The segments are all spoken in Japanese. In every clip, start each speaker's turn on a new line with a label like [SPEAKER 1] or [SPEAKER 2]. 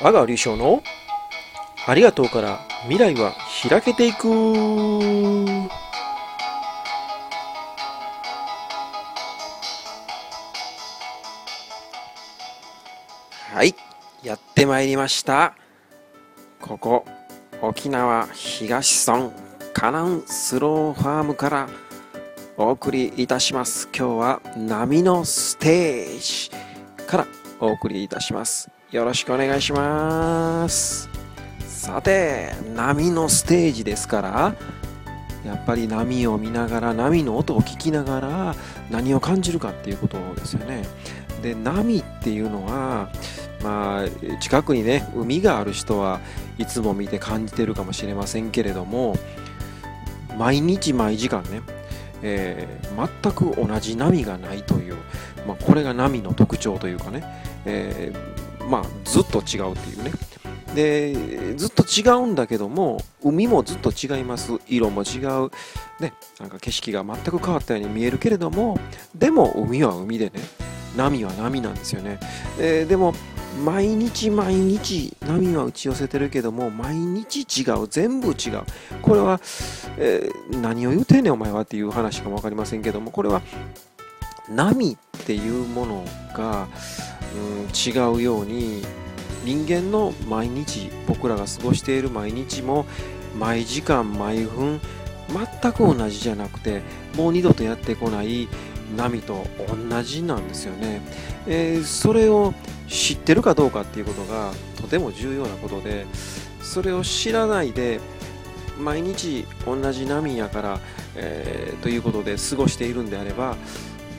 [SPEAKER 1] 阿川隆翔のありがとうから未来は開けていく。はいやってまいりました。ここ沖縄東村カナンスローファームからお送りいたします。今日は波のステージからお送りいたします。よろしくお願いします。さて波のステージですからやっぱり波を見ながら波の音を聞きながら何を感じるかっていうことですよね。で波っていうのはまあ近くにね海がある人はいつも見て感じてるかもしれませんけれども毎日毎時間ね、えー、全く同じ波がないという、まあ、これが波の特徴というかね、えー、まあずっと違うっていうね。でずっと違うんだけども海もずっと違います。色も違う、ね、なんか景色が全く変わったように見えるけれどもでも海は海でね波は波なんですよね、え、でも毎日毎日波は打ち寄せてるけども毎日違う。全部違う。これは、えー、何を言うてんねんお前はっていう話かも分かりませんけどもこれは波っていうものが、うん、違うように人間の毎日僕らが過ごしている毎日も毎時間毎分全く同じじゃなくてもう二度とやってこない波と同じなんですよね、えー、それを知ってるかどうかっていうことがとても重要なことでそれを知らないで毎日同じ波やから、えー、ということで過ごしているんであれば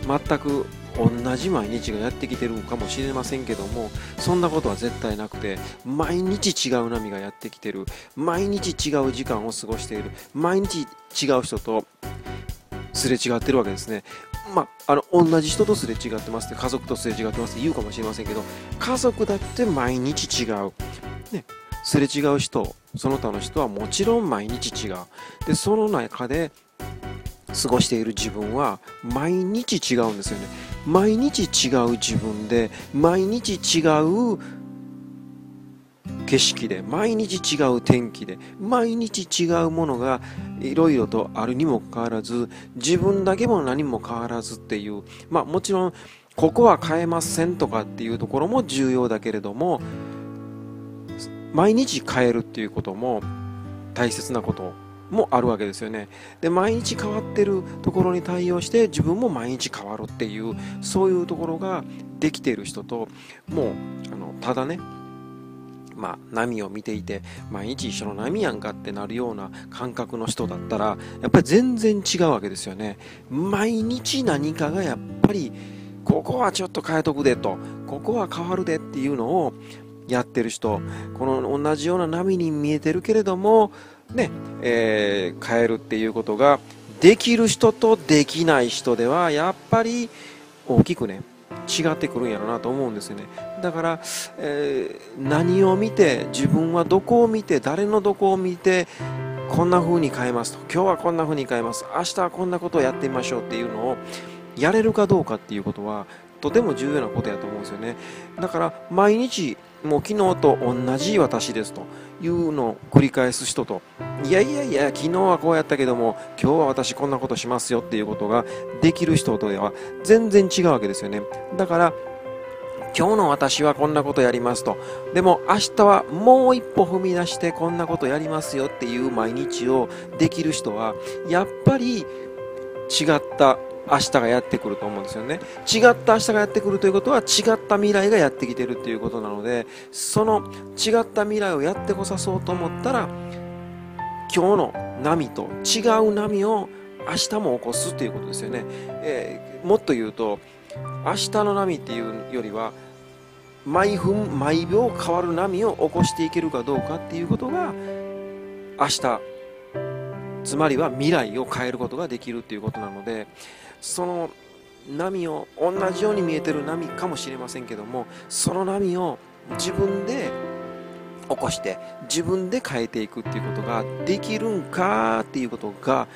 [SPEAKER 1] 全く同じ毎日がやってきてるかもしれませんけどもそんなことは絶対なくて毎日違う波がやってきてる。毎日違う時間を過ごしている。毎日違う人とすれ違ってるわけですね。まあ、あの同じ人とすれ違ってますって家族とすれ違ってますって言うかもしれませんけど家族だって毎日違う、ね、すれ違う人その他の人はもちろん毎日違う。でその中で過ごしている自分は毎日違うんですよね。毎日違う自分で毎日違う景色で毎日違う天気で毎日違うものがいろいろとあるにもかかわらず自分だけも何も変わらずっていうまあもちろんここは変えませんとかっていうところも重要だけれども毎日変えるっていうことも大切なこともあるわけですよね。で毎日変わってるところに対応して自分も毎日変わるっていうそういうところができている人ともうあのただねまあ、波を見ていて毎日一緒の波やんかってなるような感覚の人だったらやっぱり全然違うわけですよね。毎日何かがやっぱりここはちょっと変えとくでとここは変わるでっていうのをやってる人この同じような波に見えてるけれどもね、えー、変えるっていうことができる人とできない人ではやっぱり大きくね違ってくるんやろなと思うんですよね。だから、えー、何を見て自分はどこを見て誰のどこを見てこんな風に変えますと。今日はこんな風に変えます。明日はこんなことをやってみましょうっていうのをやれるかどうかっていうことはとても重要なことやと思うんですよね。だから毎日もう昨日と同じ私ですというのを繰り返す人といやいやいや昨日はこうやったけども今日は私こんなことしますよっていうことができる人とでは全然違うわけですよね。だから今日の私はこんなことやりますとでも明日はもう一歩踏み出してこんなことやりますよっていう毎日をできる人はやっぱり違った明日がやってくると思うんですよね。違った明日がやってくるということは違った未来がやってきてるっていうことなのでその違った未来をやってこさそうと思ったら今日の波と違う波を明日も起こすっていうことですよね、えー、もっと言うと明日の波っていうよりは毎分毎秒変わる波を起こしていけるかどうかっていうことが明日つまりは未来を変えることができるっていうことなのでその波を同じように見えてる波かもしれませんけどもその波を自分で起こして自分で変えていくっていうことができるんかっていうことが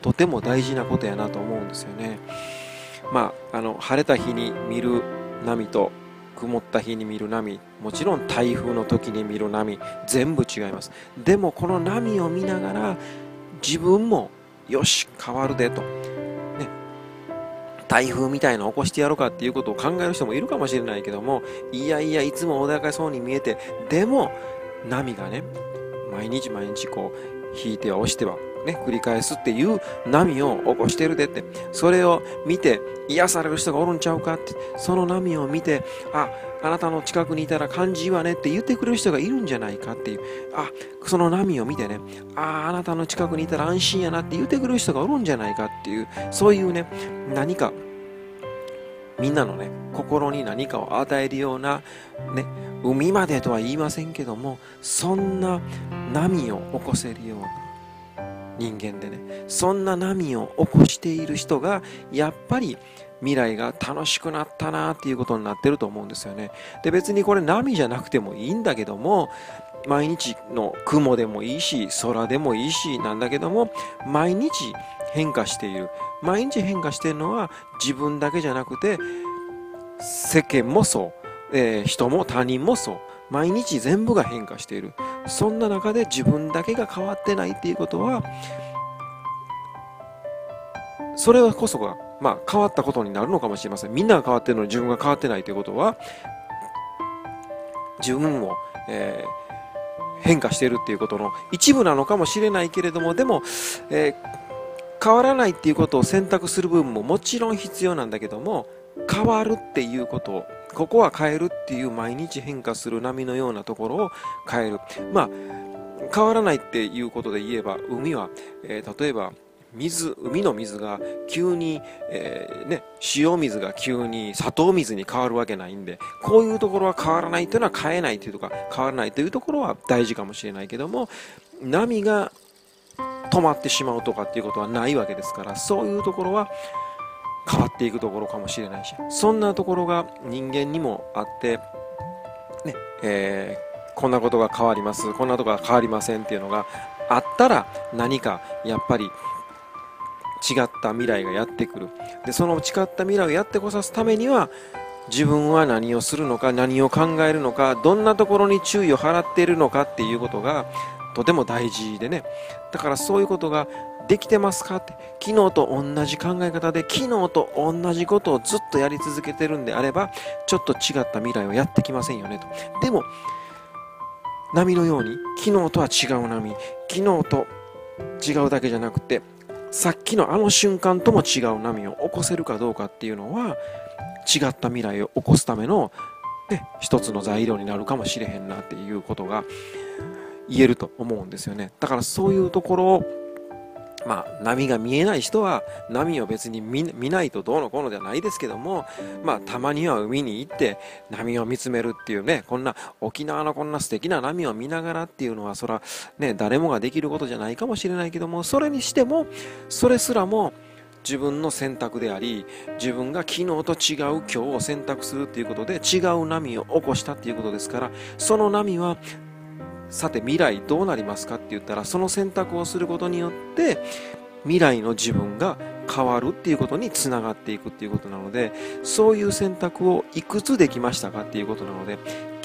[SPEAKER 1] とても大事なことやなと思うんですよね。まあ、あの晴れた日に見る波と曇った日に見る波もちろん台風の時に見る波全部違いますでもこの波を見ながら自分もよし変わるでと、台風みたいな起こしてやろうかっていうことを考える人もいるかもしれないけどもいやいやいつも穏やかそうに見えてでも波がね毎日毎日こう引いては押してはね、繰り返すっていう波を起こしてるでって、それを見て癒される人がおるんちゃうかって、その波を見て、あ、あなたの近くにいたら感じわねって言ってくれる人がいるんじゃないかっていう、あ、その波を見てね、あ、あなたの近くにいたら安心やなって言ってくれる人がおるんじゃないかっていう、そういうね、何か、みんなのね、心に何かを与えるような、ね、海までとは言いませんけども、そんな波を起こせるような、人間でねそんな波を起こしている人がやっぱり未来が楽しくなったなっていうことになってると思うんですよね。で別にこれ波じゃなくてもいいんだけども毎日の雲でもいいし空でもいいしなんだけども毎日変化している。毎日変化しているのは自分だけじゃなくて世間もそう、えー、人も他人もそう。毎日全部が変化している。そんな中で自分だけが変わってないっていうことはそれはこそが、まあ、変わったことになるのかもしれません。みんなが変わってるのに自分が変わってないということは自分も、えー、変化しているっていうことの一部なのかもしれないけれどもでも、えー、変わらないっていうことを選択する部分ももちろん必要なんだけども変わるっていうことここは変えるっていう毎日変化する波のようなところを変える。まあ変わらないっていうことで言えば海は、えー、例えば水海の水が急に、えー、ね、塩水が急に砂糖水に変わるわけないんでこういうところは変わらないというのは変えないというとか変わらないというところは大事かもしれないけども波が止まってしまうとかっていうことはないわけですからそういうところは変わっていくところかもしれないしそんなところが人間にもあってねえー、こんなことが変わりますこんなとこが変わりませんっていうのがあったら何かやっぱり違った未来がやってくる。でその違った未来をやってこさすためには自分は何をするのか何を考えるのかどんなところに注意を払っているのかっていうことがとても大事でね。だからそういうことができてますかって昨日と同じ考え方で昨日と同じことをずっとやり続けてるんであればちょっと違った未来はやってきませんよねと。でも波のように昨日とは違う波昨日と違うだけじゃなくてさっきのあの瞬間とも違う波を起こせるかどうかっていうのは違った未来を起こすための、ね、一つの材料になるかもしれへんなっていうことが言えると思うんですよね。だからそういうところをまあ、波が見えない人は波を別に見ないとどうのこうのではないですけども、まあ、たまには海に行って波を見つめるっていうね、こんな沖縄のこんな素敵な波を見ながらっていうのは、そら、ね、誰もができることじゃないかもしれないけども、それにしても、それすらも自分の選択であり、自分が昨日と違う今日を選択するっていうことで違う波を起こしたっていうことですから、その波はさて未来どうなりますかって言ったらその選択をすることによって未来の自分が変わるっていうことにつながっていくっていうことなのでそういう選択をいくつできましたかっていうことなので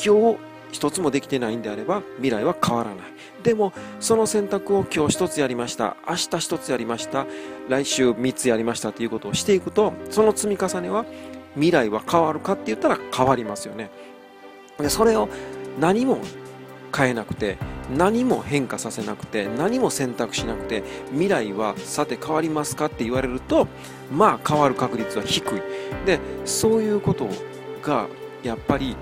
[SPEAKER 1] 今日一つもできてないんであれば未来は変わらない。でもその選択を今日一つやりました。明日一つやりました。来週三つやりましたっていうことをしていくとその積み重ねは未来は変わるかって言ったら変わりますよね。でそれを何も変えなくて何も変化させなくて何も選択しなくて未来はさて変わりますかって言われるとまあ変わる確率は低い。でそういうことがやっぱり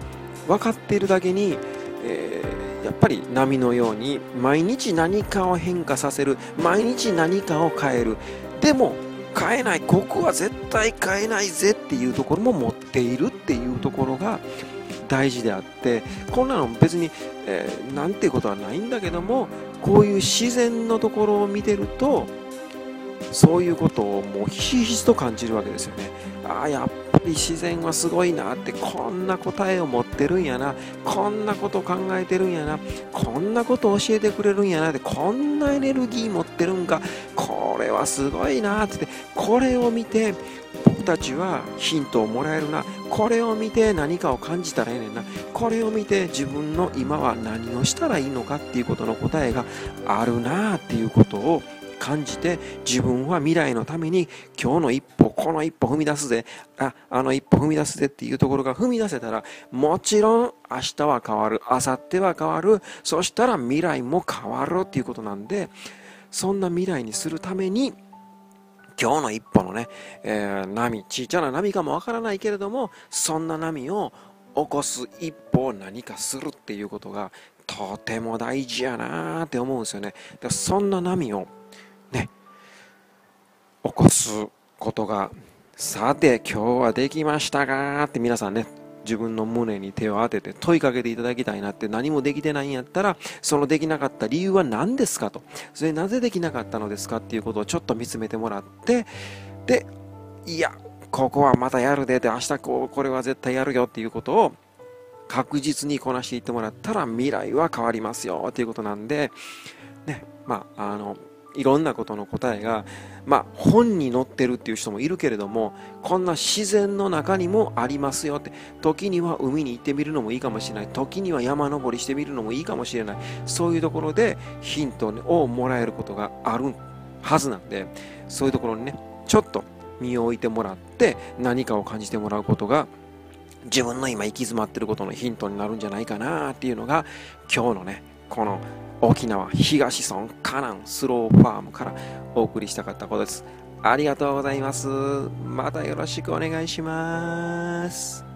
[SPEAKER 1] 分かっているだけに、えー、やっぱり波のように毎日何かを変化させる毎日何かを変える。でも変えない。ここは絶対変えないぜっていうところも持っているっていうところが大事であってこんなの別に、えー、なんていうことはないんだけどもこういう自然のところを見てるとそういうことをもうひしひしと感じるわけですよね。ああやっぱり自然はすごいなってこんな答えを持ってるんやなこんなこと考えてるんやなこんなこと教えてくれるんやなってこんなエネルギー持ってるんかこれはすごいなってこれを見て僕たちはヒントをもらえるな。これを見て何かを感じたらええねんな。これを見て自分の今は何をしたらいいのかっていうことの答えがあるなあっていうことを感じて自分は未来のために今日の一歩この一歩踏み出すぜ。ああの一歩踏み出すぜっていうところが踏み出せたらもちろん明日は変わる。明後日は変わる。そしたら未来も変わるっていうことなんでそんな未来にするために今日の一歩のね、えー、波、ちっちゃな波かもわからないけれども、そんな波を起こす一歩を何かするっていうことがとても大事やなーって思うんですよね。だそんな波をね、起こすことが、さて今日はできましたかって皆さんね、自分の胸に手を当てて問いかけていただきたいなって何もできてないんやったらそのできなかった理由は何ですかと。それなぜできなかったのですかっていうことをちょっと見つめてもらってでいやここはまたやるでで明日こうこれは絶対やるよっていうことを確実にこなしていってもらったら未来は変わりますよっていうことなんでねまああのいろんなことの答えが、まあ、本に載ってるっていう人もいるけれどもこんな自然の中にもありますよって。時には海に行ってみるのもいいかもしれない。時には山登りしてみるのもいいかもしれない。そういうところでヒントをもらえることがあるはずなんでそういうところにねちょっと身を置いてもらって何かを感じてもらうことが自分の今行き詰まってることのヒントになるんじゃないかなっていうのが今日のねこの沖縄東村カナンスローファームからお送りしたかったことです。ありがとうございます。またよろしくお願いします。